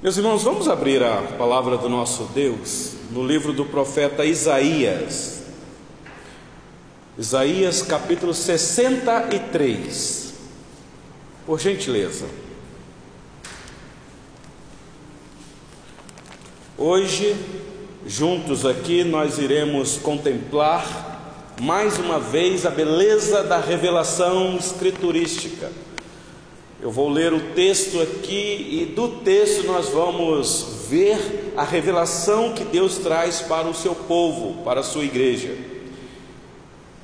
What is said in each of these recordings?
Meus irmãos, vamos abrir a palavra do nosso Deus no livro do profeta Isaías. Isaías capítulo 63. Por gentileza. Hoje, juntos aqui, nós iremos contemplar mais uma vez a beleza da revelação escriturística eu vou ler o texto aqui e do texto nós vamos ver a revelação que Deus traz para o seu povo, para a sua igreja.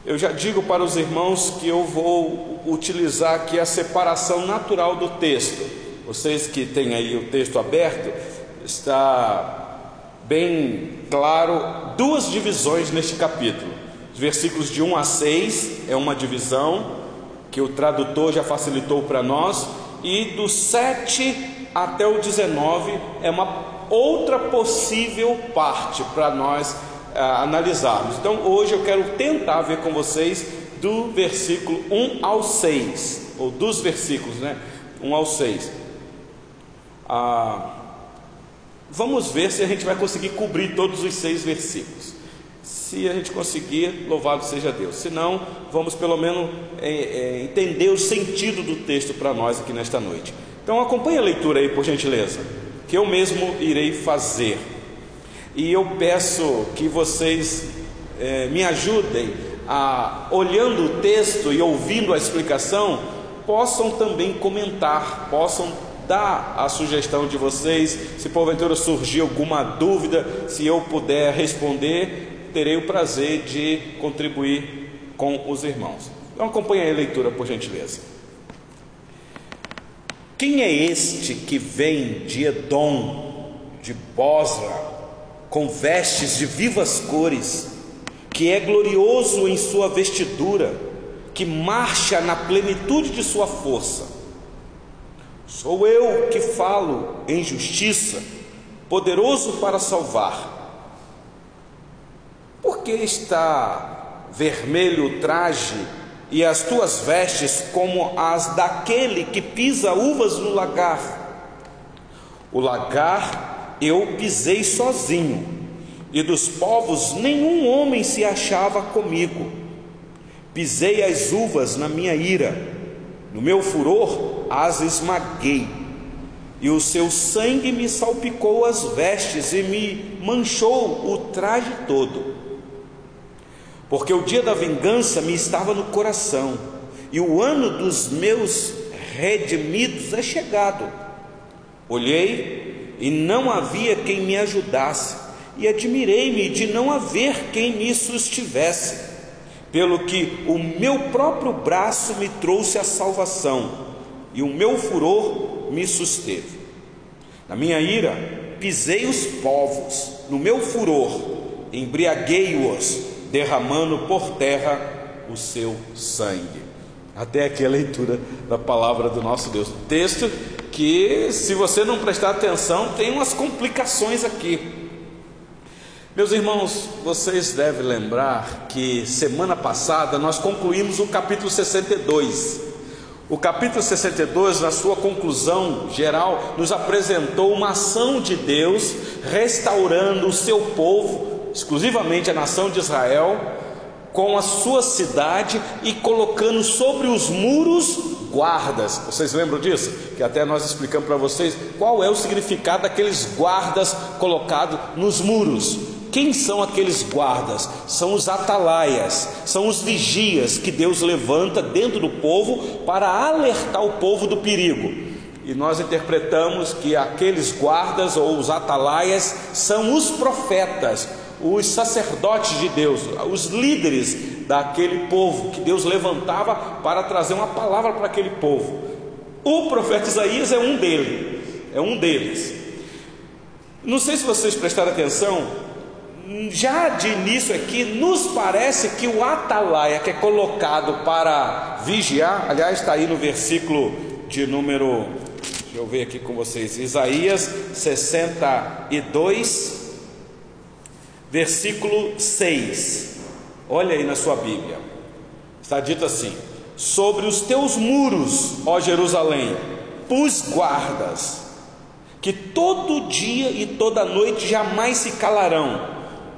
Eu já digo para os irmãos que eu vou utilizar aqui a separação natural do texto. Vocês que têm aí o texto aberto, está bem claro duas divisões neste capítulo. Os versículos de 1 a 6 é uma divisão, que o tradutor já facilitou para nós, e do 7 até o 19 é uma outra possível parte para nós ah, analisarmos. Então hoje eu quero tentar ver com vocês do versículo 1 ao 6, ou dos versículos, né? 1 ao 6. Ah, vamos ver se a gente vai conseguir cobrir todos os seis versículos. Se a gente conseguir, louvado seja Deus. Se não, vamos pelo menos é, é, entender o sentido do texto para nós aqui nesta noite. Então acompanhe a leitura aí, por gentileza, que eu mesmo irei fazer. E eu peço que vocês é, me ajudem a, olhando o texto e ouvindo a explicação, possam também comentar, possam dar a sugestão de vocês, se porventura surgir alguma dúvida, se eu puder responder, terei o prazer de contribuir com os irmãos. Então acompanhe a leitura, por gentileza. Quem é este que vem de Edom, de Bosra, com vestes de vivas cores, que é glorioso em sua vestidura, que marcha na plenitude de sua força? Sou eu que falo em justiça, poderoso para salvar por que está vermelho o traje e as tuas vestes como as daquele que pisa uvas no lagar? O lagar eu pisei sozinho, e dos povos nenhum homem se achava comigo. Pisei as uvas na minha ira, no meu furor as esmaguei, e o seu sangue me salpicou as vestes e me manchou o traje todo porque o dia da vingança me estava no coração, e o ano dos meus redimidos é chegado. Olhei e não havia quem me ajudasse, e admirei-me de não haver quem me sustivesse, pelo que o meu próprio braço me trouxe a salvação, e o meu furor me susteve. Na minha ira, pisei os povos, no meu furor, embriaguei-os derramando por terra o seu sangue. Até aqui a leitura da palavra do nosso Deus. Texto que, se você não prestar atenção, tem umas complicações aqui. Meus irmãos, vocês devem lembrar que semana passada nós concluímos o capítulo 62. O capítulo 62, na sua conclusão geral, nos apresentou uma ação de Deus restaurando o seu povo exclusivamente a nação de Israel, com a sua cidade e colocando sobre os muros guardas. Vocês lembram disso? Que até nós explicamos para vocês qual é o significado daqueles guardas colocados nos muros. Quem são aqueles guardas? São os atalaias, são os vigias que Deus levanta dentro do povo para alertar o povo do perigo. E nós interpretamos que aqueles guardas ou os atalaias são os profetas, os sacerdotes de Deus, os líderes daquele povo que Deus levantava para trazer uma palavra para aquele povo. O profeta Isaías é um deles, é um deles. Não sei se vocês prestaram atenção, já de início aqui, nos parece que o atalaia que é colocado para vigiar, aliás, está aí no versículo de número, deixa eu ver aqui com vocês, Isaías 62, versículo 6. Olha aí na sua Bíblia. Está dito assim: Sobre os teus muros, ó Jerusalém, pus guardas, que todo dia e toda noite jamais se calarão.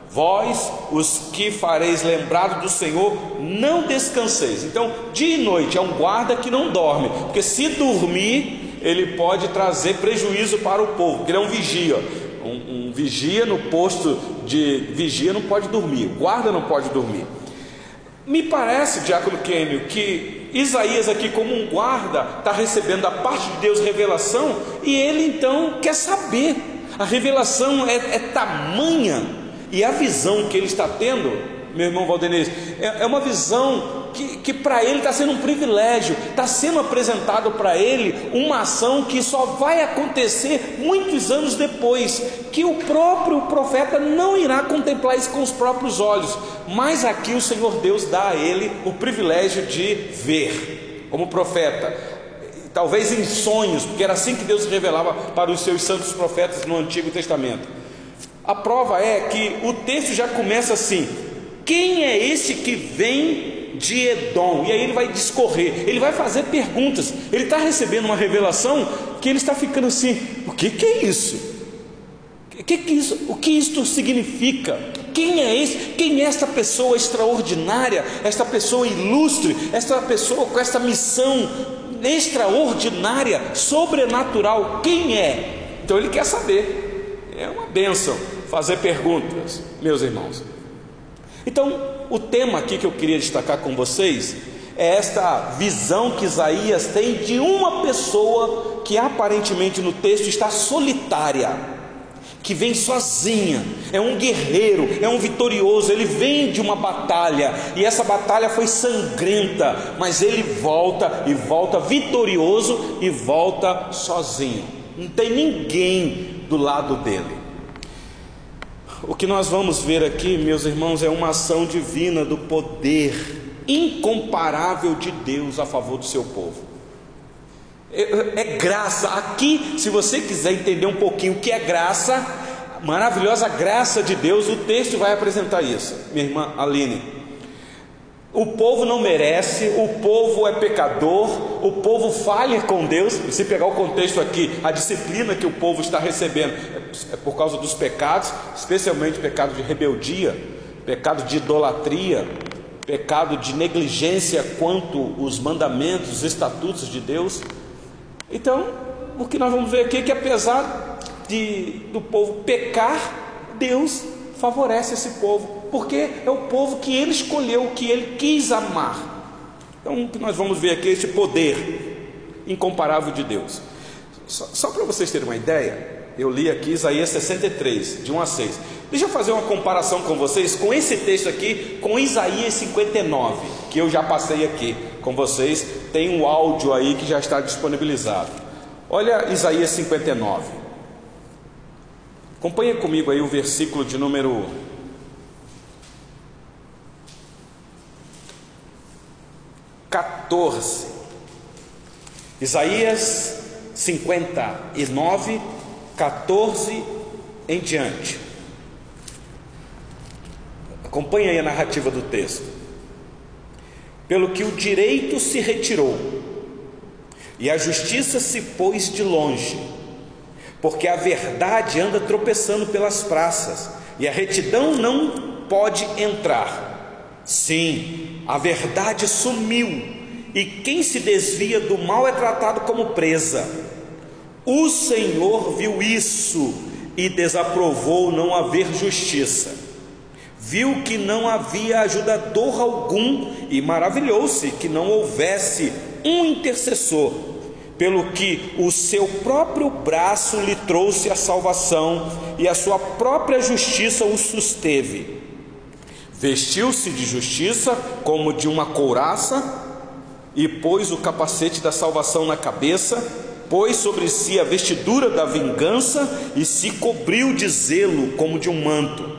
Vós, os que fareis lembrar do Senhor, não descanseis. Então, dia e noite é um guarda que não dorme, porque se dormir, ele pode trazer prejuízo para o povo, ele é um vigia. Vigia no posto de vigia não pode dormir, guarda não pode dormir. Me parece, Diácono Kênio, que Isaías aqui como um guarda está recebendo da parte de Deus revelação e ele então quer saber. A revelação é, é tamanha e a visão que ele está tendo, meu irmão Valdenez, é, é uma visão que, que para ele está sendo um privilégio, está sendo apresentado para ele uma ação que só vai acontecer muitos anos depois, que o próprio profeta não irá contemplar isso com os próprios olhos, mas aqui o Senhor Deus dá a ele o privilégio de ver, como profeta, talvez em sonhos, porque era assim que Deus revelava para os seus santos profetas no Antigo Testamento. A prova é que o texto já começa assim: quem é esse que vem de Edom. E aí ele vai discorrer, ele vai fazer perguntas. Ele está recebendo uma revelação que ele está ficando assim: o que, que é isso? O que, que isso? O que isto significa? Quem é esse? Quem é esta pessoa extraordinária? Esta pessoa ilustre? Esta pessoa com esta missão extraordinária, sobrenatural? Quem é? Então ele quer saber. É uma bênção fazer perguntas, meus irmãos. Então, o tema aqui que eu queria destacar com vocês é esta visão que Isaías tem de uma pessoa que aparentemente no texto está solitária, que vem sozinha, é um guerreiro, é um vitorioso, ele vem de uma batalha e essa batalha foi sangrenta, mas ele volta e volta vitorioso e volta sozinho, não tem ninguém do lado dele. O que nós vamos ver aqui, meus irmãos, é uma ação divina do poder incomparável de Deus a favor do seu povo. É, é, graça. Aqui, se você quiser entender um pouquinho o que é graça, maravilhosa graça de Deus, o texto vai apresentar isso, minha irmã Aline. O povo não merece, o povo é pecador, o povo falha com Deus. Se pegar o contexto aqui, a disciplina que o povo está recebendo é por causa dos pecados, especialmente pecado de rebeldia, pecado de idolatria, pecado de negligência quanto os mandamentos, os estatutos de Deus. Então, o que nós vamos ver aqui é que apesar de do povo pecar, Deus favorece esse povo, porque é o povo que ele escolheu, que ele quis amar. Então, o que nós vamos ver aqui é esse poder incomparável de Deus. Só, só para vocês terem uma ideia, eu li aqui Isaías 63, de 1 a 6. Deixa eu fazer uma comparação com vocês com esse texto aqui, com Isaías 59, que eu já passei aqui com vocês. Tem um áudio aí que já está disponibilizado. Olha Isaías 59. Acompanhe comigo aí o versículo de número. Isaías 59, 14 em diante. Acompanhe aí a narrativa do texto. Pelo que o direito se retirou e a justiça se pôs de longe porque a verdade anda tropeçando pelas praças e a retidão não pode entrar. Sim, a verdade sumiu e quem se desvia do mal é tratado como presa. O Senhor viu isso e desaprovou não haver justiça. Viu que não havia ajudador algum e maravilhou-se que não houvesse um intercessor pelo que o seu próprio braço lhe trouxe a salvação e a sua própria justiça o susteve. Vestiu-se de justiça como de uma couraça e pôs o capacete da salvação na cabeça, pôs sobre si a vestidura da vingança e se cobriu de zelo como de um manto.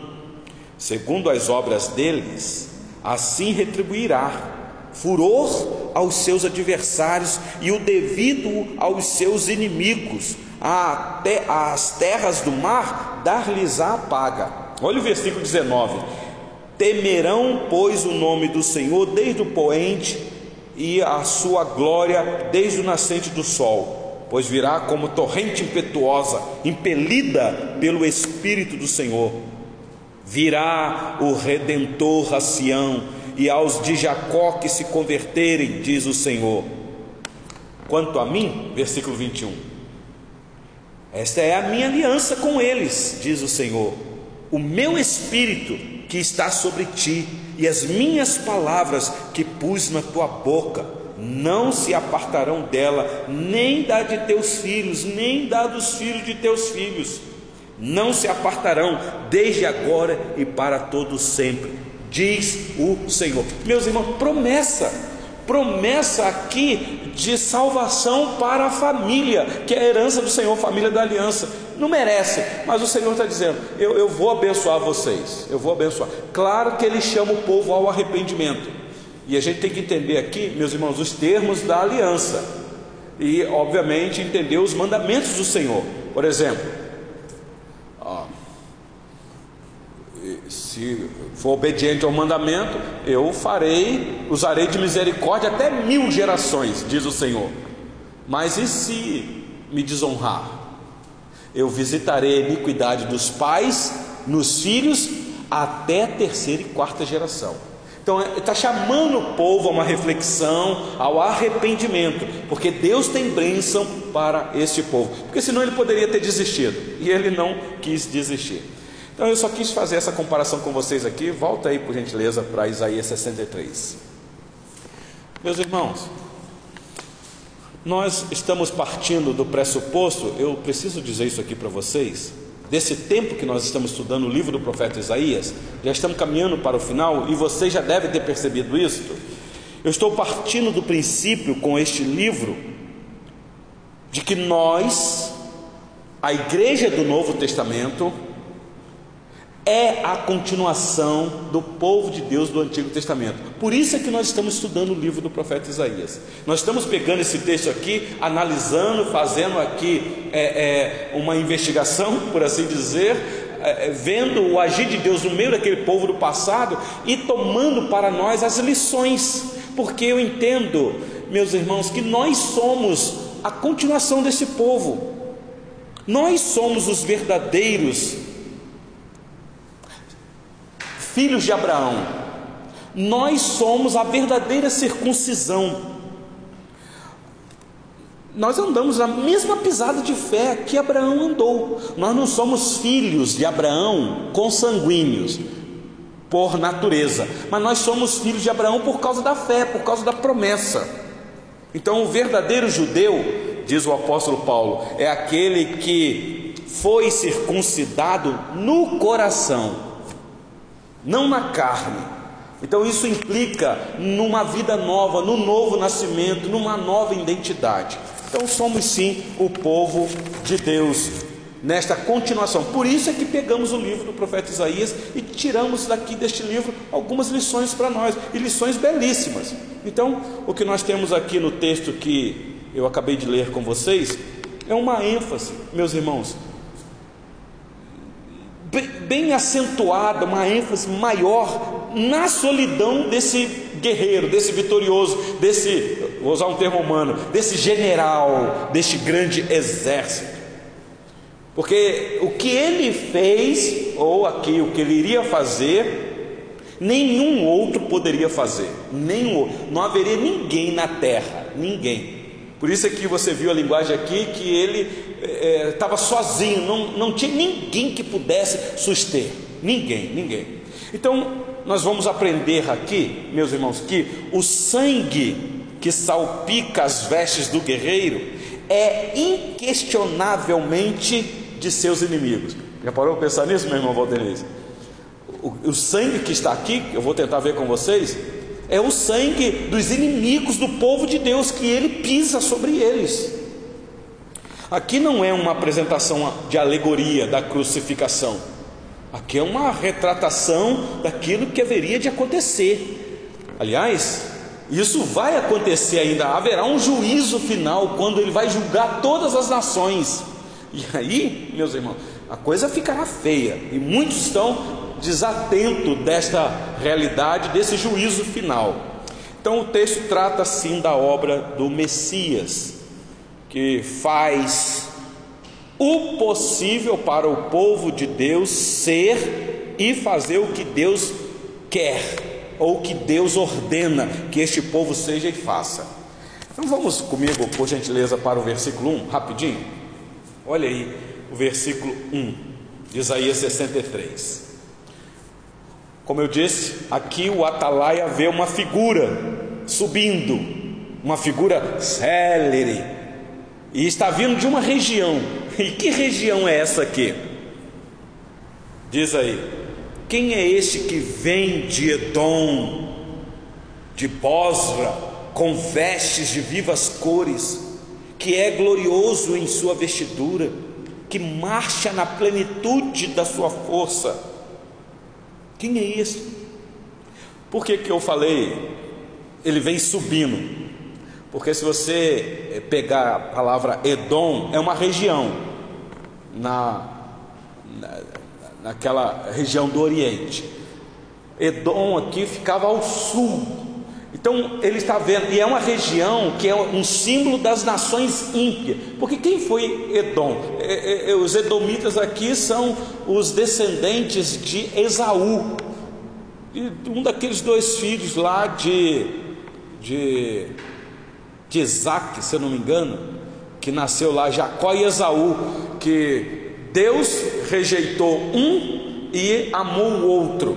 Segundo as obras deles, assim retribuirá furor aos seus adversários e o devido aos seus inimigos, até as terras do mar dar-lhes a paga. Olha o versículo 19: Temerão, pois, o nome do Senhor desde o poente e a sua glória desde o nascente do sol. Pois virá como torrente impetuosa, impelida pelo Espírito do Senhor. Virá o redentor a Sião e aos de Jacó que se converterem, diz o Senhor. Quanto a mim, versículo 21. Esta é a minha aliança com eles, diz o Senhor. O meu espírito que está sobre ti e as minhas palavras que pus na tua boca não se apartarão dela, nem da de teus filhos, nem da dos filhos de teus filhos. Não se apartarão desde agora e para todo sempre, diz o Senhor. Meus irmãos, promessa, promessa aqui de salvação para a família, que é a herança do Senhor, família da aliança. Não merece, mas o Senhor está dizendo: eu, eu vou abençoar vocês, eu vou abençoar. Claro que Ele chama o povo ao arrependimento, e a gente tem que entender aqui, meus irmãos, os termos da aliança. E, obviamente, entender os mandamentos do Senhor. Por exemplo, ó, se for obediente ao mandamento, eu farei, usarei de misericórdia até mil gerações, diz o Senhor. Mas e se me desonrar? Eu visitarei a iniquidade dos pais nos filhos até terceira e quarta geração. Então, está chamando o povo a uma reflexão, ao arrependimento, porque Deus tem bênção para este povo, porque senão ele poderia ter desistido, e ele não quis desistir. Então, eu só quis fazer essa comparação com vocês aqui. Volta aí, por gentileza, para Isaías 63. Meus irmãos, nós estamos partindo do pressuposto, eu preciso dizer isso aqui para vocês, desse tempo que nós estamos estudando o livro do profeta Isaías, já estamos caminhando para o final e você já deve ter percebido isso. Eu estou partindo do princípio com este livro de que nós, a igreja do Novo Testamento, é a continuação do povo de Deus do Antigo Testamento. Por isso é que nós estamos estudando o livro do profeta Isaías. Nós estamos pegando esse texto aqui, analisando, fazendo aqui é, é, uma investigação, por assim dizer, é, é, vendo o agir de Deus no meio daquele povo do passado e tomando para nós as lições, porque eu entendo, meus irmãos, que nós somos a continuação desse povo. Nós somos os verdadeiros filhos de Abraão, nós somos a verdadeira circuncisão. Nós andamos na mesma pisada de fé que Abraão andou. Nós não somos filhos de Abraão consanguíneos por natureza, mas nós somos filhos de Abraão por causa da fé, por causa da promessa. Então, o verdadeiro judeu, diz o apóstolo Paulo, é aquele que foi circuncidado no coração não na carne. Então isso implica numa vida nova, no novo nascimento, numa nova identidade. Então somos sim o povo de Deus nesta continuação. Por isso é que pegamos o livro do profeta Isaías e tiramos daqui deste livro algumas lições para nós, e lições belíssimas. Então, o que nós temos aqui no texto que eu acabei de ler com vocês é uma ênfase, meus irmãos, bem acentuada, uma ênfase maior na solidão desse guerreiro, desse vitorioso, desse, vou usar um termo humano, desse general, deste grande exército. Porque o que ele fez, ou aqui o que ele iria fazer, nenhum outro poderia fazer, nenhum outro. não haveria ninguém na terra, ninguém. Por isso é que você viu a linguagem aqui que ele estava é, sozinho, não, não tinha ninguém que pudesse suster. Ninguém, ninguém. Então, nós vamos aprender aqui, meus irmãos, que o sangue que salpica as vestes do guerreiro é inquestionavelmente de seus inimigos. Já parou para pensar nisso, meu irmão Valdenise? O, o sangue que está aqui, eu vou tentar ver com vocês, é o sangue dos inimigos do povo de Deus que ele pisa sobre eles. Aqui não é uma apresentação de alegoria da crucificação. Aqui é uma retratação daquilo que haveria de acontecer. Aliás, isso vai acontecer ainda. Haverá um juízo final quando ele vai julgar todas as nações. E aí, meus irmãos, a coisa ficará feia. E muitos estão desatentos desta realidade, desse juízo final. Então, o texto trata sim da obra do Messias que faz o possível para o povo de Deus ser e fazer o que Deus quer, ou que Deus ordena que este povo seja e faça. Então vamos comigo, por gentileza, para o versículo 1, rapidinho. Olha aí o versículo 1 de Isaías 63. Como eu disse, aqui o atalaia vê uma figura subindo, uma figura célere, e está vindo de uma região. E que região é essa aqui? Diz aí: quem é este que vem de Edom, de Bosra, com vestes de vivas cores, que é glorioso em sua vestidura, que marcha na plenitude da sua força? Quem é esse? Por que, que eu falei? Ele vem subindo. Porque se você eh, pegar a palavra Edom, é uma região na, na naquela região do Oriente. Edom aqui ficava ao sul. Então ele está vendo, e é uma região que é um símbolo das nações ímpias, porque quem foi Edom? É, é os edomitas aqui são os descendentes de Esaú, um daqueles dois filhos lá de, de, de Isaac, se eu não me engano, que nasceu lá, Jacó e Esaú, que Deus rejeitou um e amou o outro.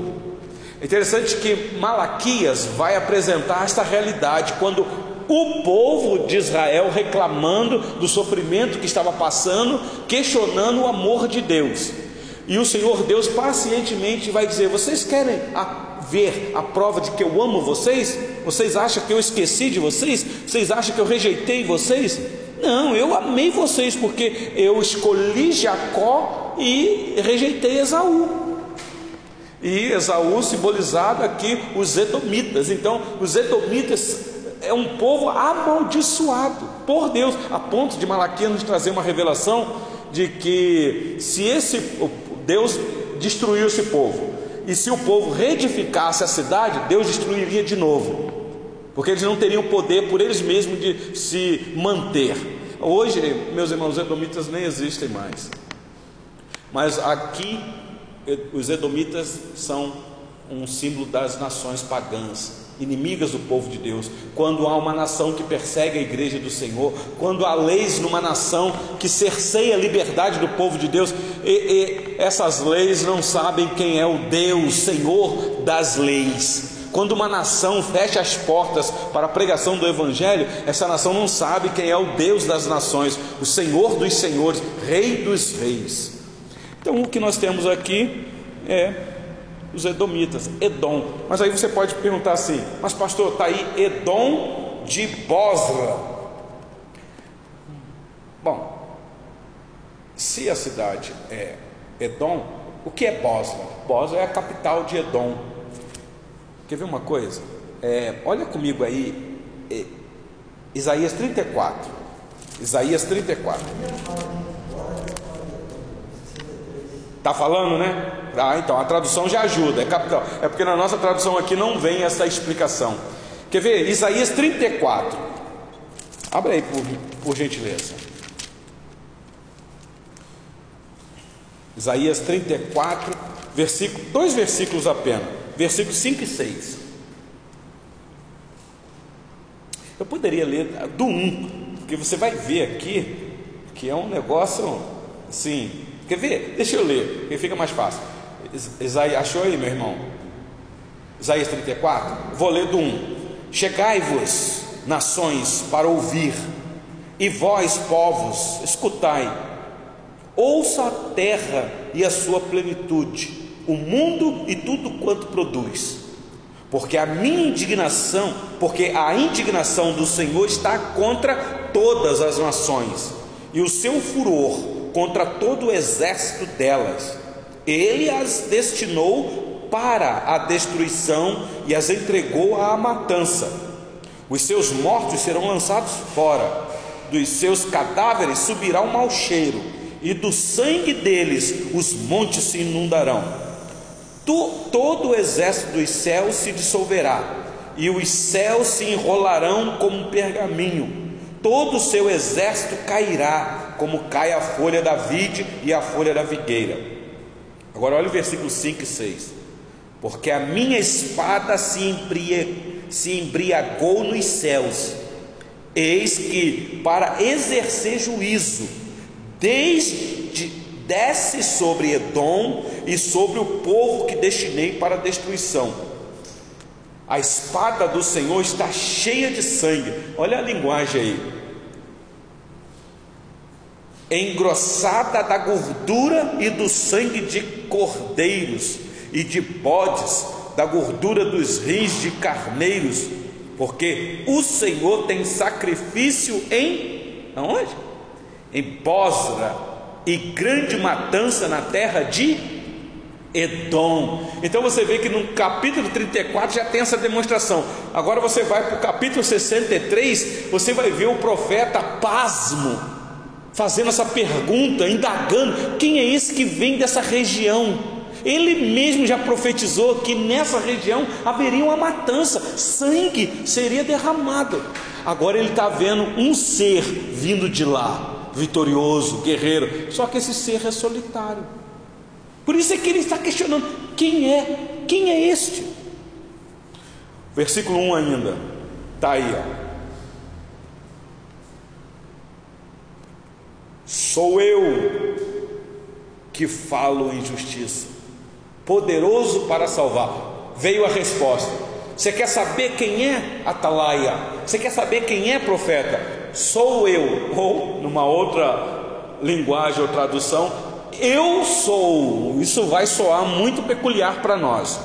É interessante que Malaquias vai apresentar esta realidade quando o povo de Israel reclamando do sofrimento que estava passando, questionando o amor de Deus. E o Senhor Deus pacientemente vai dizer: Vocês querem ver a prova de que eu amo vocês? Vocês acham que eu esqueci de vocês? Vocês acham que eu rejeitei vocês? Não, eu amei vocês porque eu escolhi Jacó e rejeitei Esaú. E Esaú simbolizado aqui os edomitas. Então, os edomitas é um povo amaldiçoado por Deus, a ponto de Malaquias nos trazer uma revelação de que se esse Deus destruiu esse povo, e se o povo reedificasse a cidade, Deus destruiria de novo porque eles não teriam poder por eles mesmos de se manter. Hoje, meus irmãos, os edomitas nem existem mais. Mas aqui, os edomitas são um símbolo das nações pagãs, inimigas do povo de Deus. Quando há uma nação que persegue a igreja do Senhor, quando há leis numa nação que cerceia a liberdade do povo de Deus, e, e essas leis não sabem quem é o Deus, Senhor das leis. Quando uma nação fecha as portas para a pregação do Evangelho, essa nação não sabe quem é o Deus das nações, o Senhor dos senhores, Rei dos reis. Então o que nós temos aqui é os Edomitas, Edom. Mas aí você pode perguntar assim: mas pastor, está aí Edom de Bosra. Bom, se a cidade é Edom, o que é Bosra? Bosra é a capital de Edom. Quer ver uma coisa? É, olha comigo aí, é, Isaías 34. Isaías 34. Tá falando, né? Ah, então a tradução já ajuda, é capital. É porque na nossa tradução aqui não vem essa explicação. Quer ver? Isaías 34. Abre aí por, por gentileza. Isaías 34, versículo, dois versículos apenas versículos 5 e 6. Eu poderia ler do 1, porque você vai ver aqui que é um negócio assim. Quer ver? Deixa eu ler, que fica mais fácil. Isaías, achou aí, meu irmão? Isaías 34? Vou ler do 1. Chegai-vos, nações, para ouvir, e vós, povos, escutai. Ouça a terra e a sua plenitude o mundo e tudo quanto produz. Porque a minha indignação, porque a indignação do Senhor está contra todas as nações, e o seu furor contra todo o exército delas. Ele as destinou para a destruição e as entregou à matança. Os seus mortos serão lançados fora, dos seus cadáveres subirá o mau cheiro, e do sangue deles os montes se inundarão todo o exército dos céus se dissolverá, e os céus se enrolarão como um pergaminho, todo o seu exército cairá, como cai a folha da vide e a folha da figueira. Agora olha o versículo 5 e 6. Porque a minha espada se, embrie, se embriagou nos céus, eis que para exercer juízo, desde desce sobre Edom e sobre o povo que destinei para destruição. A espada do Senhor está cheia de sangue. Olha a linguagem aí. Engrossada da gordura e do sangue de cordeiros e de bodes, da gordura dos rins de carneiros, porque o Senhor tem sacrifício em aonde? Em Bosra e grande matança na terra de Edom. Então você vê que no capítulo 34 já tem essa demonstração. Agora você vai para o capítulo 63, você vai ver o profeta pasmo, fazendo essa pergunta, indagando: quem é esse que vem dessa região? Ele mesmo já profetizou que nessa região haveria uma matança, sangue seria derramado. Agora ele está vendo um ser vindo de lá, vitorioso, guerreiro, só que esse ser é solitário. Por isso é que ele está questionando: quem é? Quem é este? Versículo 1 ainda, está aí, ó. Sou eu que falo em justiça, poderoso para salvar. Veio a resposta. Você quer saber quem é Atalaia? Você quer saber quem é profeta? Sou eu, ou numa outra linguagem ou tradução, eu sou. Isso vai soar muito peculiar para nós.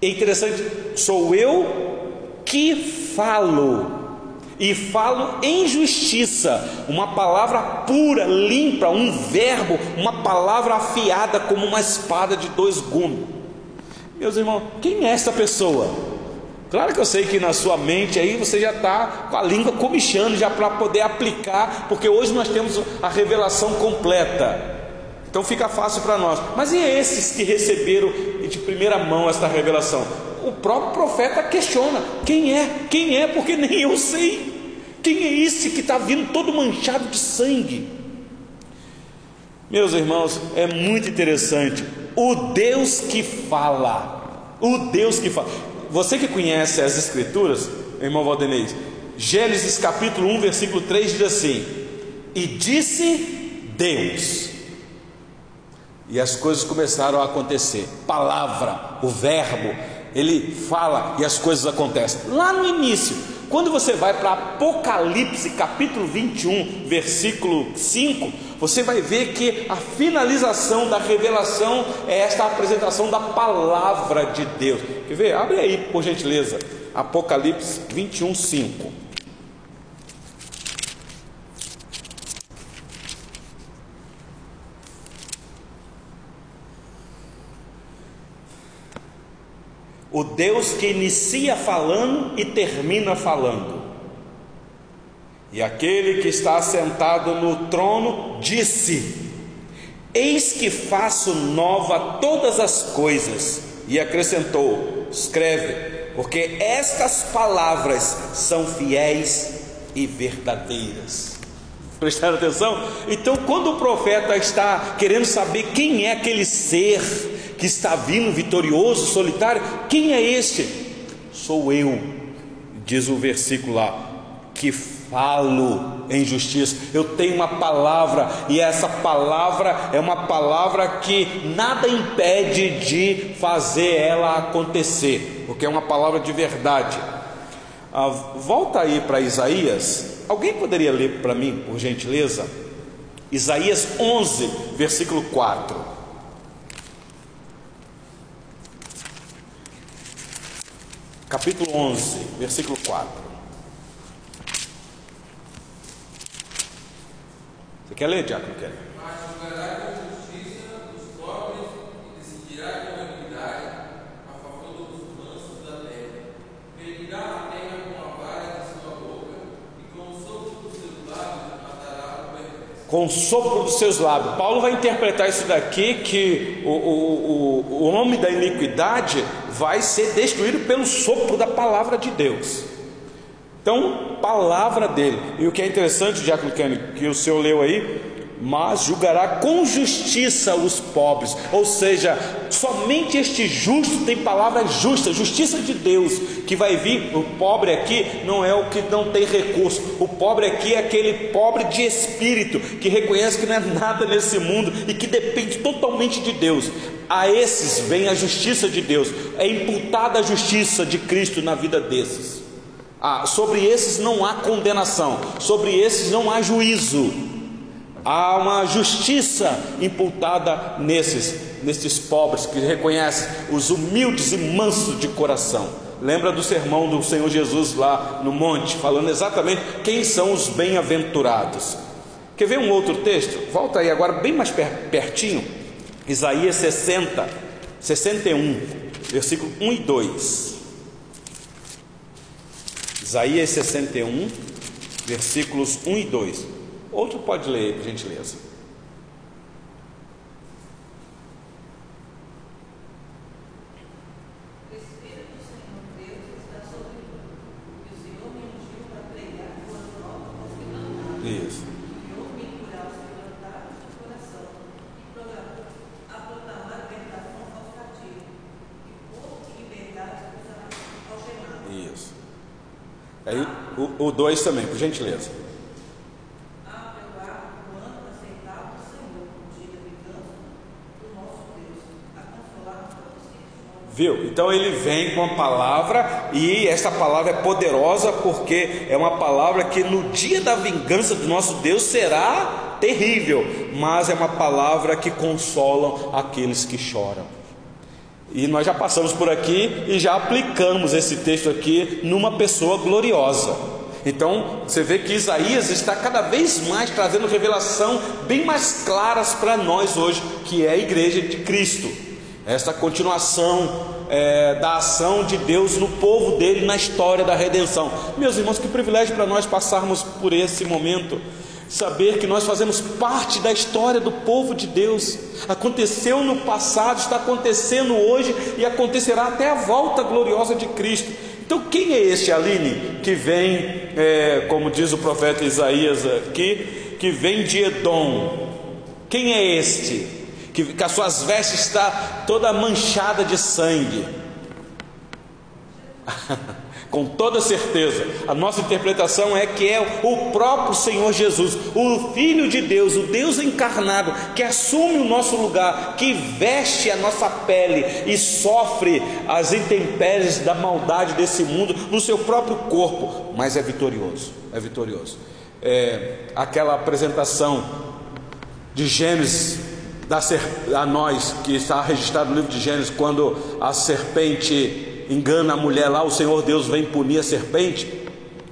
É interessante, sou eu que falo. E falo em justiça, uma palavra pura, limpa, um verbo, uma palavra afiada como uma espada de dois gumes. Meus irmãos, quem é essa pessoa? Claro que eu sei que na sua mente aí você já está com a língua comichando já para poder aplicar, porque hoje nós temos a revelação completa. Então fica fácil para nós. Mas e esses que receberam de primeira mão esta revelação? O próprio profeta questiona: quem é? Quem é? Porque nem eu sei. Quem é esse que está vindo todo manchado de sangue? Meus irmãos, é muito interessante. O Deus que fala, o Deus que fala. Você que conhece as Escrituras, irmão Valdenez, Gênesis capítulo 1, versículo 3 diz assim: E disse Deus, e as coisas começaram a acontecer. Palavra, o verbo, ele fala e as coisas acontecem. Lá no início, quando você vai para Apocalipse capítulo 21, versículo 5, você vai ver que a finalização da revelação é esta apresentação da palavra de Deus. Quer ver? Abre aí, por gentileza. Apocalipse 21, 5. O Deus que inicia falando e termina falando. E aquele que está sentado no trono disse: Eis que faço nova todas as coisas. E acrescentou: Escreve, porque estas palavras são fiéis e verdadeiras. Prestaram atenção? Então, quando o profeta está querendo saber quem é aquele ser que está vindo vitorioso, solitário, quem é este? Sou eu, diz o versículo lá, que falo em justiça. Eu tenho uma palavra e essa palavra é uma palavra que nada impede de fazer ela acontecer, porque é uma palavra de verdade. Ah, volta aí para Isaías. Alguém poderia ler para mim, por gentileza? Isaías 11, versículo 4. Capítulo 11, versículo 4. Você quer ler, Diácono Kelly? Mas julgará com justiça os pobres e decidirá com equidade a favor dos mansos da terra. Ferirá a terra com a vara de sua boca e com o sopro dos seus lábios matará o perverso. Com o sopro dos seus lábios. Paulo vai interpretar isso daqui que o, o, o, o homem da iniquidade vai ser destruído pelo sopro da palavra de Deus. Então, palavra dele. E o que é interessante, Diácono Cândido, que o senhor leu aí, mas julgará com justiça os pobres. Ou seja, somente este justo tem palavra justa, justiça de Deus, que vai vir. O pobre aqui não é o que não tem recurso, o pobre aqui é aquele pobre de espírito, que reconhece que não é nada nesse mundo e que depende totalmente de Deus. A esses vem a justiça de Deus, é imputada a justiça de Cristo na vida desses. Ah, sobre esses não há condenação, sobre esses não há juízo. Há uma justiça imputada nesses, nesses pobres que reconhecem os humildes e mansos de coração. Lembra do sermão do Senhor Jesus lá no monte, falando exatamente quem são os bem-aventurados. Quer ver um outro texto? Volta aí agora bem mais pertinho. Isaías 60, 61, versículo 1 e 2. Isaías 61, versículos 1 e 2. Outro pode ler, por gentileza. Isso. Aí o 2 também, por gentileza. Viu? Então ele vem com a palavra e essa palavra é poderosa porque é uma palavra que no dia da vingança do nosso Deus será terrível, mas é uma palavra que consola aqueles que choram. E nós já passamos por aqui e já aplicamos esse texto aqui numa pessoa gloriosa. Então, você vê que Isaías está cada vez mais trazendo revelação bem mais claras para nós hoje, que é a igreja de Cristo. Esta continuação é, da ação de Deus no povo dele na história da redenção. Meus irmãos, que privilégio para nós passarmos por esse momento saber que nós fazemos parte da história do povo de Deus. Aconteceu no passado, está acontecendo hoje e acontecerá até a volta gloriosa de Cristo. Então, quem é este Aline que vem, é, como diz o profeta Isaías aqui, que vem de Edom? Quem é este? Que, que as suas vestes está toda manchada de sangue. com toda certeza. A nossa interpretação é que é o próprio Senhor Jesus, o Filho de Deus, o Deus encarnado, que assume o nosso lugar, que veste a nossa pele e sofre as intempéries da maldade desse mundo no seu próprio corpo, mas é vitorioso. É vitorioso. É, aquela apresentação de Gênesis da, a nós que está registrado no livro de Gênesis quando a serpente engana a mulher lá, o Senhor Deus vem punir a serpente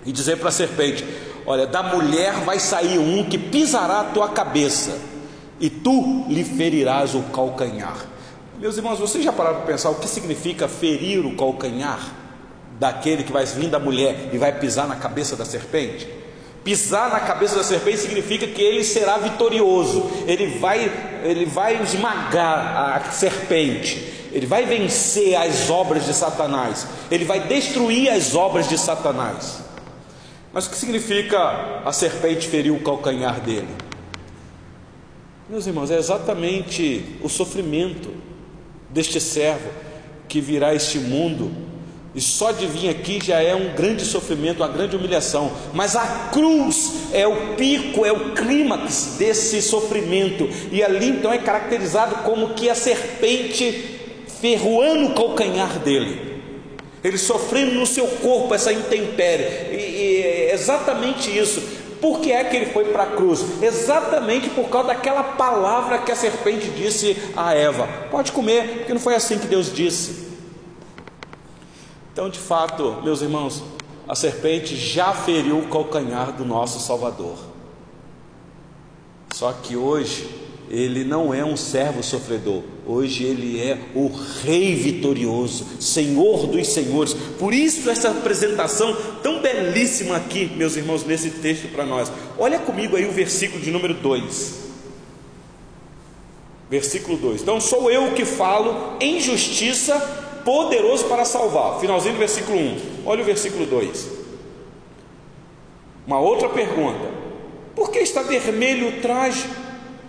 e dizer para a serpente: Olha, da mulher vai sair um que pisará a tua cabeça, e tu lhe ferirás o calcanhar. Meus irmãos, vocês já pararam para pensar o que significa ferir o calcanhar daquele que vai vir da mulher e vai pisar na cabeça da serpente? Pisar na cabeça da serpente significa que ele será vitorioso, ele vai, ele vai esmagar a serpente, ele vai vencer as obras de Satanás, ele vai destruir as obras de Satanás. Mas o que significa a serpente ferir o calcanhar dele? Meus irmãos, é exatamente o sofrimento deste servo que virá a este mundo, e só de vir aqui já é um grande sofrimento, uma grande humilhação, mas a cruz é o pico, é o clímax desse sofrimento, e ali então é caracterizado como que a serpente ferroando o calcanhar dele, ele sofrendo no seu corpo essa intempérie, e, e é exatamente isso. Por que é que ele foi para a cruz? Exatamente por causa daquela palavra que a serpente disse a Eva: pode comer, porque não foi assim que Deus disse. Então, de fato, meus irmãos, a serpente já feriu o calcanhar do nosso Salvador. Só que hoje ele não é um servo sofredor, hoje ele é o Rei vitorioso, Senhor dos Senhores. Por isso, essa apresentação tão belíssima aqui, meus irmãos, nesse texto para nós. Olha comigo aí o versículo de número 2. Versículo 2: Então sou eu que falo em justiça, poderoso para salvar. Finalzinho do versículo 1. Olha o versículo 2. Uma outra pergunta: por que está vermelho o traje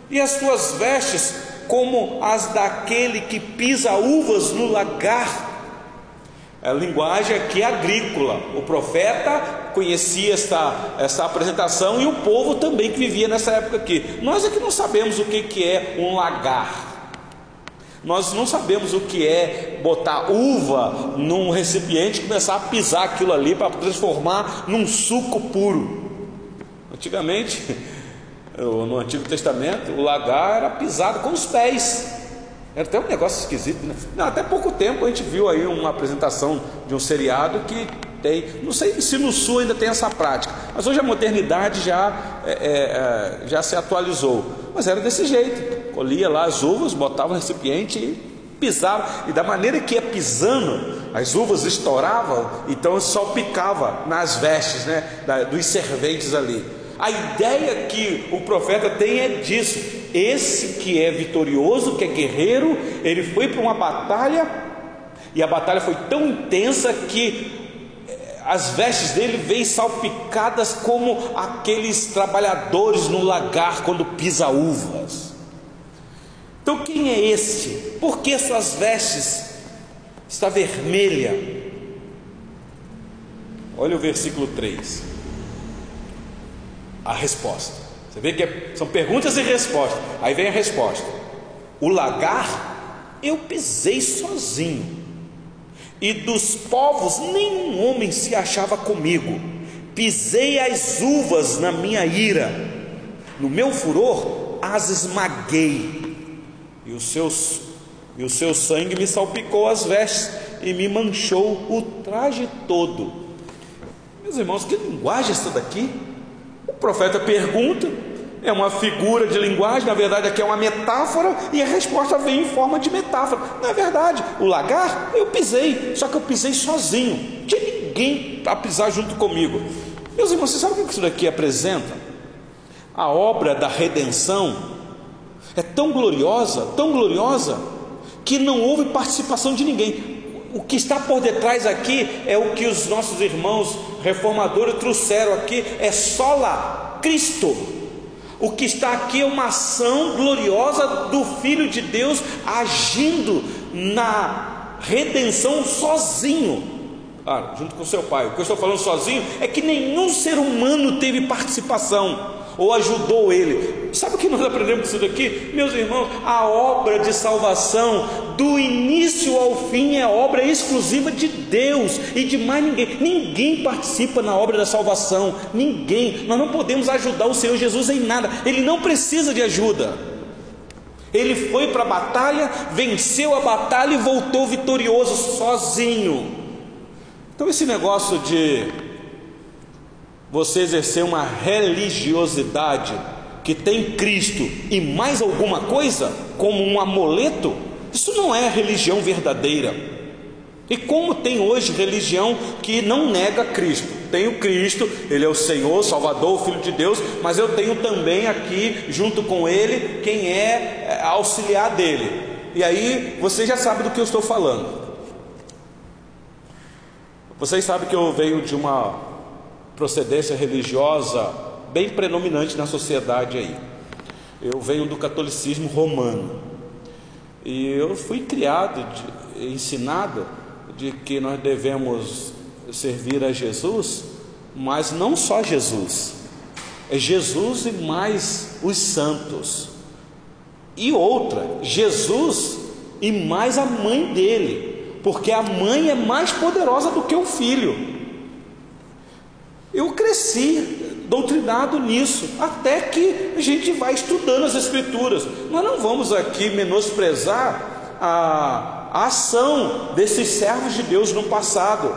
e as tuas vestes como as daquele que pisa uvas no lagar? É a linguagem aqui agrícola. O profeta conhecia esta, esta apresentação e o povo também que vivia nessa época aqui. Nós aqui não sabemos o que, que é um lagar. Nós não sabemos o que é botar uva num recipiente e começar a pisar aquilo ali para transformar num suco puro. Antigamente, no Antigo Testamento, o lagar era pisado com os pés. Era até um negócio esquisito, né? Não, até pouco tempo a gente viu aí uma apresentação de um seriado que tem, não sei se no sul ainda tem essa prática, mas hoje a modernidade já, é, é, é já se atualizou. Mas era desse jeito. Colhia lá as uvas, botava no recipiente e pisava, e da maneira que ia pisando, as uvas estouravam, então salpicava nas vestes né, dos serventes ali. A ideia que o profeta tem é disso: esse que é vitorioso, que é guerreiro, ele foi para uma batalha, e a batalha foi tão intensa que as vestes dele vêm salpicadas como aqueles trabalhadores no lagar quando pisa uvas. Então quem é este? Por que suas vestes está vermelha? Olha o versículo 3. A resposta. Você vê que é, são perguntas e respostas. Aí vem a resposta. O lagar eu pisei sozinho. E dos povos nenhum homem se achava comigo. Pisei as uvas na minha ira. No meu furor as esmaguei e, os seus, e o seu sangue me salpicou as vestes e me manchou o traje todo. Meus irmãos, que linguagem é essa daqui? O profeta pergunta, é uma figura de linguagem, na verdade aqui é uma metáfora, e a resposta vem em forma de metáfora. Na é verdade, o lagar eu pisei, só que eu pisei sozinho, não tinha ninguém para pisar junto comigo. Meus irmãos, vocês sabem o que isso daqui apresenta? A obra da redenção é tão gloriosa, tão gloriosa, que não houve participação de ninguém. O que está por detrás aqui é o que os nossos irmãos reformadores trouxeram aqui, é só lá, Cristo. O que está aqui é uma ação gloriosa do Filho de Deus agindo na redenção sozinho. Claro, junto com seu pai. O que eu estou falando sozinho é que nenhum ser humano teve participação ou ajudou ele. Sabe o que nós aprendemos com isso daqui? Meus irmãos, a obra de salvação, do início ao fim, é obra exclusiva de Deus e de mais ninguém. Ninguém participa na obra da salvação, ninguém. Nós não podemos ajudar o Senhor Jesus em nada, ele não precisa de ajuda. Ele foi para a batalha, venceu a batalha e voltou vitorioso sozinho. Então, esse negócio de você exercer uma religiosidade que tem Cristo e mais alguma coisa como um amuleto, isso não é religião verdadeira. E como tem hoje religião que não nega Cristo? Tenho Cristo, Ele é o Senhor, Salvador, Filho de Deus, mas eu tenho também aqui, junto com Ele, quem é, é auxiliar dele. E aí você já sabe do que eu estou falando. Vocês sabem que eu venho de uma procedência religiosa bem predominante na sociedade aí. Eu venho do catolicismo romano e eu fui criado, de, ensinado de que nós devemos servir a Jesus, mas não só Jesus, é Jesus e mais os santos. E outra, Jesus e mais a mãe dele, porque a mãe é mais poderosa do que o filho. Eu cresci doutrinado nisso, até que a gente vai estudando as Escrituras. Nós não vamos aqui menosprezar a, a ação desses servos de Deus no passado.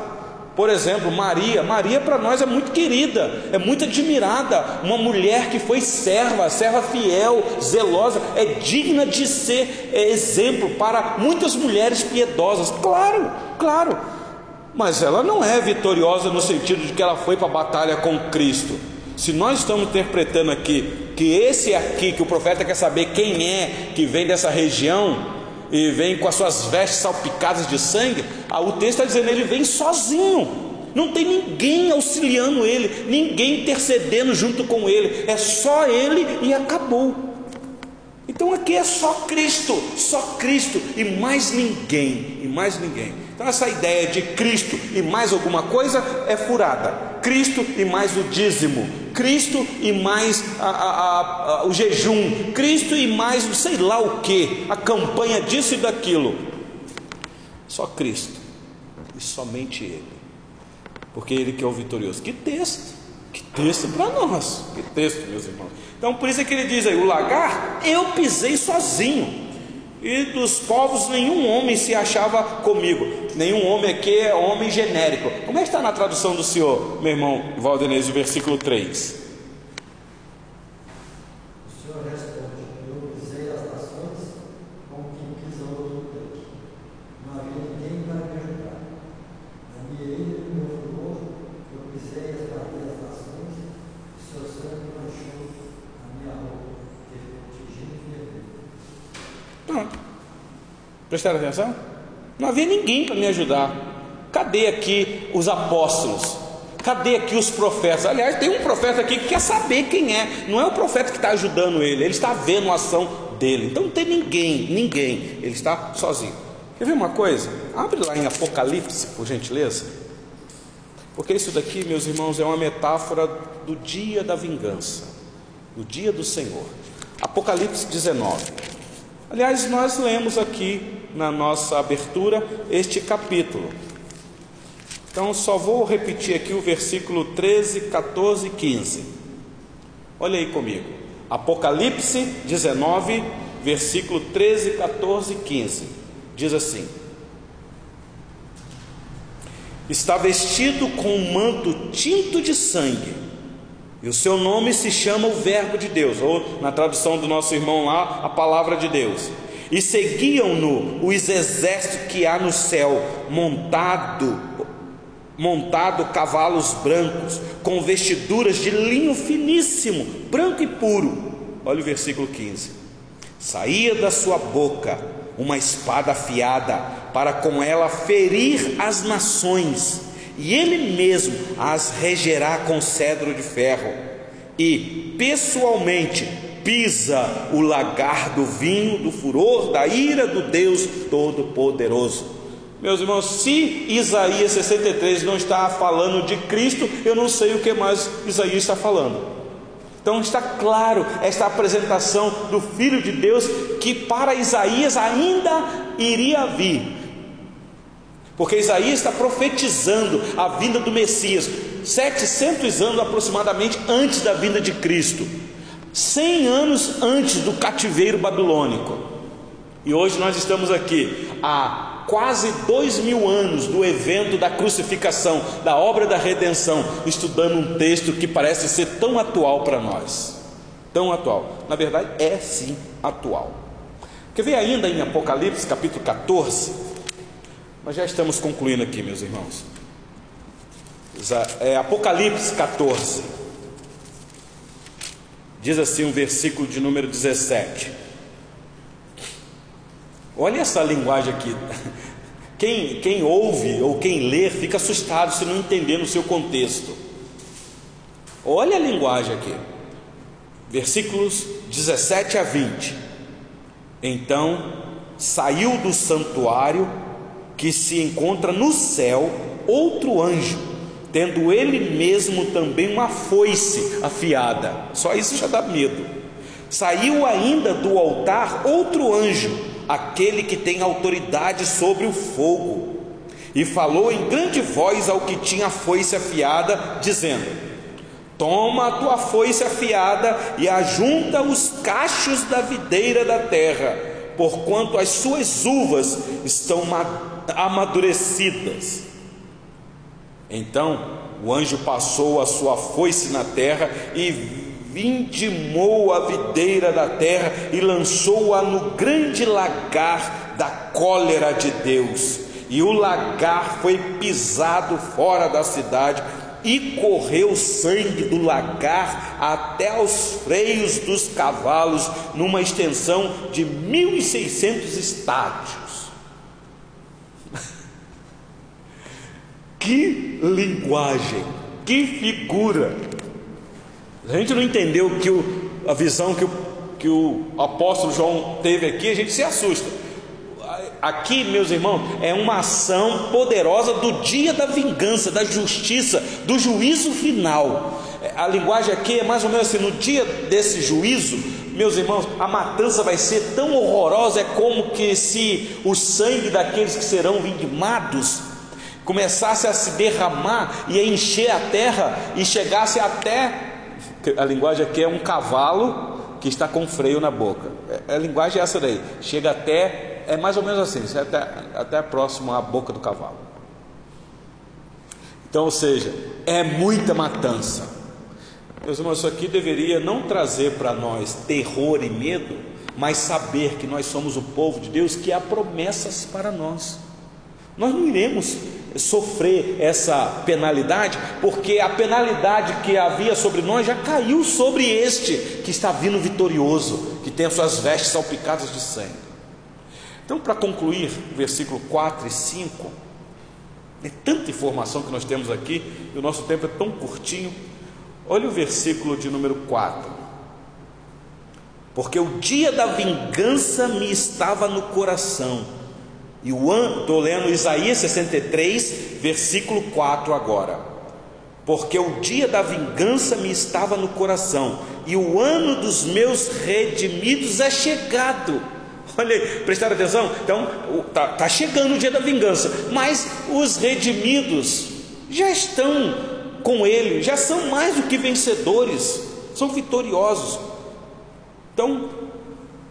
Por exemplo, Maria. Maria para nós é muito querida, é muito admirada. Uma mulher que foi serva, serva fiel, zelosa, é digna de ser exemplo para muitas mulheres piedosas. Claro, claro mas ela não é vitoriosa no sentido de que ela foi para a batalha com Cristo. Se nós estamos interpretando aqui que esse aqui, que o profeta quer saber quem é que vem dessa região e vem com as suas vestes salpicadas de sangue, o texto está dizendo ele vem sozinho, Não tem ninguém auxiliando ele, ninguém intercedendo junto com ele, é só ele e acabou. Então aqui é só Cristo, só Cristo e mais ninguém, e mais ninguém. Então essa ideia de Cristo e mais alguma coisa é furada. Cristo e mais o dízimo, Cristo e mais a, a, a, o jejum, Cristo e mais sei lá o que, a campanha disso e daquilo. Só Cristo e somente Ele porque Ele que é o vitorioso. Que texto, que texto para nós, que texto, meus irmãos. Então por isso é que ele diz aí: o lagar eu pisei sozinho, e dos povos nenhum homem se achava comigo. Nenhum homem aqui é homem genérico. Como é que está na tradução do Senhor, meu irmão Valdenez, o versículo 3? Prestaram atenção? Não havia ninguém para me ajudar. Cadê aqui os apóstolos? Cadê aqui os profetas? Aliás, tem um profeta aqui que quer saber quem é. Não é o profeta que está ajudando ele, ele está vendo a ação dele. Então não tem ninguém, ninguém. Ele está sozinho. Quer ver uma coisa? Abre lá em Apocalipse, por gentileza. Porque isso daqui, meus irmãos, é uma metáfora do dia da vingança, do dia do Senhor. Apocalipse 19. Aliás, nós lemos aqui na nossa abertura este capítulo. Então, só vou repetir aqui o versículo 13, 14 e 15. Olha aí comigo. Apocalipse 19, versículo 13, 14 e 15. Diz assim: Está vestido com um manto tinto de sangue, e o seu nome se chama o Verbo de Deus, ou na tradução do nosso irmão lá, a palavra de Deus e seguiam-no os exércitos que há no céu, montado, montado cavalos brancos, com vestiduras de linho finíssimo, branco e puro. Olha o versículo 15. Saía da sua boca uma espada afiada, para com ela ferir as nações, e ele mesmo as regerá com cedro de ferro, e pessoalmente pisa o lagar do vinho, do furor, da ira do Deus Todo-Poderoso. Meus irmãos, se Isaías 63 não está falando de Cristo, eu não sei o que mais Isaías está falando. Então está claro esta apresentação do Filho de Deus que para Isaías ainda iria vir. Porque Isaías está profetizando a vinda do Messias, 700 anos aproximadamente antes da vinda de Cristo. 100 anos antes do cativeiro babilônico. E hoje nós estamos aqui há quase dois mil anos do evento da crucificação, da obra da redenção, estudando um texto que parece ser tão atual para nós. Tão atual. Na verdade, é sim atual. Quer ver ainda em Apocalipse capítulo 14? Nós já estamos concluindo aqui, meus irmãos. É Apocalipse 14. Diz assim um versículo de número 17. Olha essa linguagem aqui. Quem, quem ouve ou quem lê fica assustado se não entender no seu contexto. Olha a linguagem aqui. Versículos 17 a 20. Então saiu do santuário que se encontra no céu outro anjo tendo ele mesmo também uma foice afiada. Só isso já dá medo. Saiu ainda do altar outro anjo, aquele que tem autoridade sobre o fogo, e falou em grande voz ao que tinha a foice afiada, dizendo: Toma a tua foice afiada e ajunta os cachos da videira da terra, porquanto as suas uvas estão amadurecidas. Então o anjo passou a sua foice na terra e vindimou a videira da terra e lançou-a no grande lagar da cólera de Deus. E o lagar foi pisado fora da cidade e correu sangue do lagar até aos freios dos cavalos, numa extensão de 1.600 estádios. Que linguagem, que figura. A gente não entendeu que o, a visão que o, que o apóstolo João teve aqui, a gente se assusta. Aqui, meus irmãos, é uma ação poderosa do dia da vingança, da justiça, do juízo final. A linguagem aqui é mais ou menos assim: no dia desse juízo, meus irmãos, a matança vai ser tão horrorosa, é como que se o sangue daqueles que serão vindimados começasse a se derramar e a encher a terra e chegasse até a linguagem aqui é um cavalo que está com freio na boca. É, a linguagem é essa daí. Chega até, é mais ou menos assim, até, até próximo à boca do cavalo. Então, ou seja, é muita matança. Meus irmãos, isso aqui deveria não trazer para nós terror e medo, mas saber que nós somos o povo de Deus, que há promessas para nós. Nós não iremos sofrer essa penalidade, porque a penalidade que havia sobre nós já caiu sobre este que está vindo vitorioso, que tem as suas vestes salpicadas de sangue. Então, para concluir, versículo 4 e 5, é tanta informação que nós temos aqui, e o nosso tempo é tão curtinho. Olha o versículo de número 4. Porque o dia da vingança me estava no coração e o ano, estou lendo Isaías 63, versículo 4 agora. Porque o dia da vingança me estava no coração, e o ano dos meus redimidos é chegado. Olha aí, prestaram atenção? Então, está tá chegando o dia da vingança, mas os redimidos já estão com ele, já são mais do que vencedores, são vitoriosos. Então,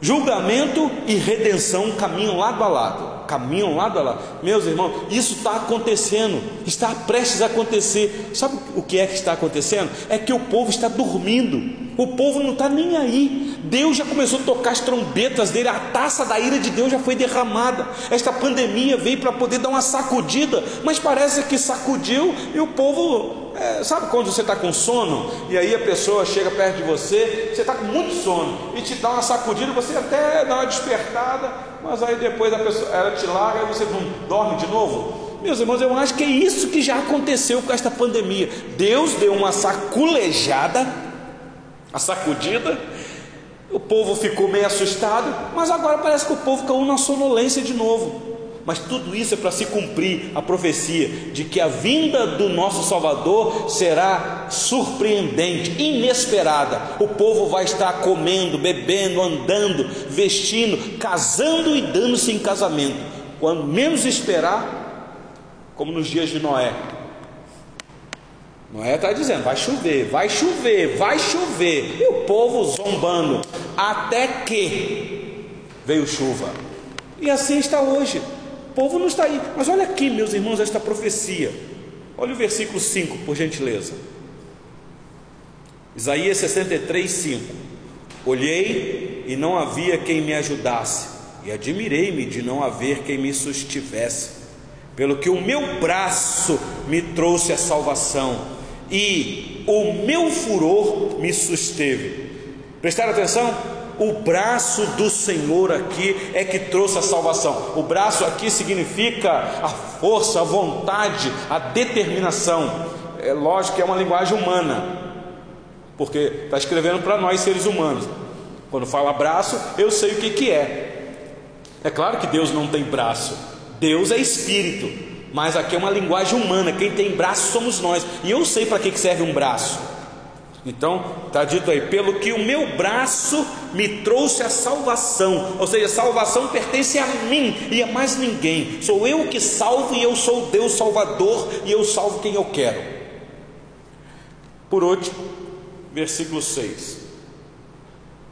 julgamento e redenção caminham lado a lado caminham lado a lado. Meus irmãos, isso está acontecendo, está prestes a acontecer. Sabe o que é que está acontecendo? É que o povo está dormindo. O povo não está nem aí. Deus já começou a tocar as trombetas dele, a taça da ira de Deus já foi derramada. Esta pandemia veio para poder dar uma sacudida, mas parece que sacudiu e o povo. É, sabe quando você está com sono e aí a pessoa chega perto de você, você está com muito sono e te dá uma sacudida, você até dá uma despertada, mas aí depois a pessoa, ela te larga e você não dorme de novo. Meus irmãos, eu acho que é isso que já aconteceu com esta pandemia. Deus deu uma saculejada, a sacudida, o povo ficou meio assustado, mas agora parece que o povo caiu na sonolência de novo. Mas tudo isso é para se cumprir a profecia de que a vinda do nosso Salvador será surpreendente, inesperada. O povo vai estar comendo, bebendo, andando, vestindo, casando e dando-se em casamento. Quando menos esperar, como nos dias de Noé. Noé está dizendo: vai chover, vai chover, vai chover. E o povo zombando, até que veio chuva. E assim está hoje povo não está aí. Mas olha aqui, meus irmãos, esta profecia. Olha o versículo 5, por gentileza. Isaías 63, 5. Olhei e não havia quem me ajudasse, e admirei-me de não haver quem me sustivesse, pelo que o meu braço me trouxe a salvação, e o meu furor me susteve. Prestaram atenção? O braço do Senhor aqui é que trouxe a salvação. O braço aqui significa a força, a vontade, a determinação. É lógico que é uma linguagem humana, porque está escrevendo para nós seres humanos. Quando fala braço, eu sei o que, que é. É claro que Deus não tem braço, Deus é espírito, mas aqui é uma linguagem humana. Quem tem braço somos nós, e eu sei para que, que serve um braço. Então, está dito aí: pelo que o meu braço me trouxe a salvação, ou seja, salvação pertence a mim e a mais ninguém. Sou eu que salvo e eu sou Deus Salvador e eu salvo quem eu quero. Por último, versículo 6: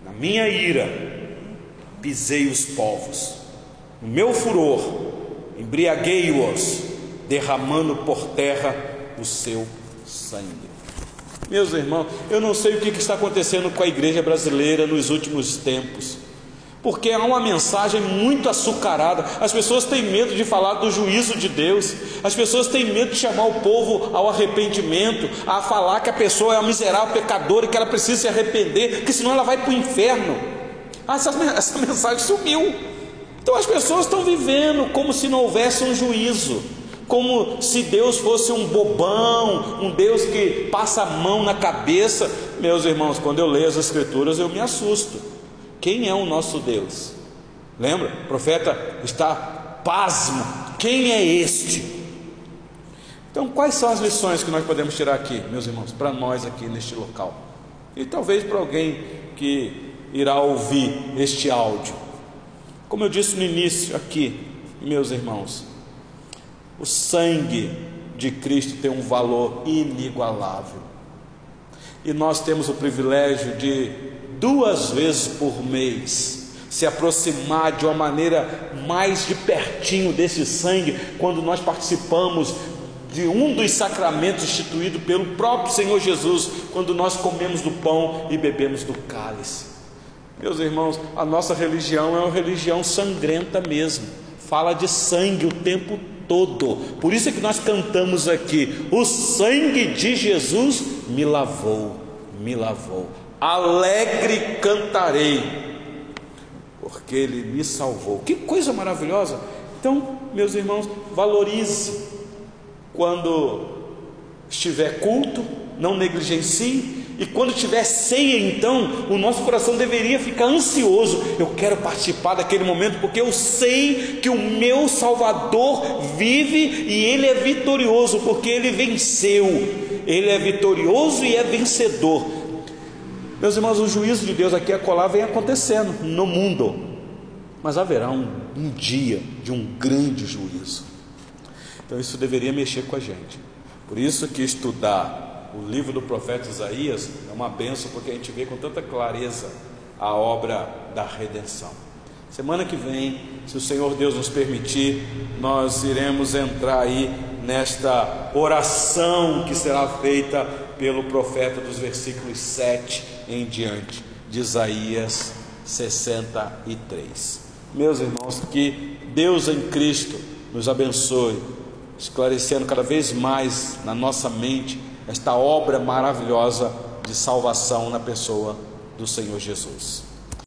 Na minha ira pisei os povos, no meu furor embriaguei-os, derramando por terra o seu sangue. Meus irmãos, eu não sei o que está acontecendo com a igreja brasileira nos últimos tempos, porque há uma mensagem muito açucarada. As pessoas têm medo de falar do juízo de Deus, as pessoas têm medo de chamar o povo ao arrependimento, a falar que a pessoa é uma miserável pecadora e que ela precisa se arrepender, porque senão ela vai para o inferno. Ah, essa, essa mensagem sumiu. Então as pessoas estão vivendo como se não houvesse um juízo como se Deus fosse um bobão, um Deus que passa a mão na cabeça. Meus irmãos, quando eu leio as Escrituras eu me assusto. Quem é o nosso Deus? Lembra? O profeta está pasmo. Quem é este? Então, quais são as lições que nós podemos tirar aqui, meus irmãos, para nós aqui neste local? E talvez para alguém que irá ouvir este áudio. Como eu disse no início aqui, meus irmãos, o sangue de Cristo tem um valor inigualável. E nós temos o privilégio de, duas vezes por mês, se aproximar de uma maneira mais de pertinho desse sangue, quando nós participamos de um dos sacramentos instituído pelo próprio Senhor Jesus, quando nós comemos do pão e bebemos do cálice. Meus irmãos, a nossa religião é uma religião sangrenta mesmo, fala de sangue o tempo todo. Por isso é que nós cantamos aqui: o sangue de Jesus me lavou, me lavou. Alegre cantarei, porque ele me salvou. Que coisa maravilhosa! Então, meus irmãos, valorize quando estiver culto, não negligencie. E quando tiver ceia, então, o nosso coração deveria ficar ansioso. Eu quero participar daquele momento, porque eu sei que o meu Salvador vive e ele é vitorioso, porque ele venceu. Ele é vitorioso e é vencedor. Meus irmãos, o juízo de Deus aqui a colar vem acontecendo no mundo, mas haverá um, um dia de um grande juízo. Então isso deveria mexer com a gente. Por isso que estudar o livro do profeta Isaías é uma benção, porque a gente vê com tanta clareza a obra da redenção. Semana que vem, se o Senhor Deus nos permitir, nós iremos entrar aí nesta oração que será feita pelo profeta dos versículos 7 em diante, de Isaías 63. Meus irmãos, que Deus em Cristo nos abençoe esclarecendo cada vez mais na nossa mente esta obra maravilhosa de salvação na pessoa do Senhor Jesus.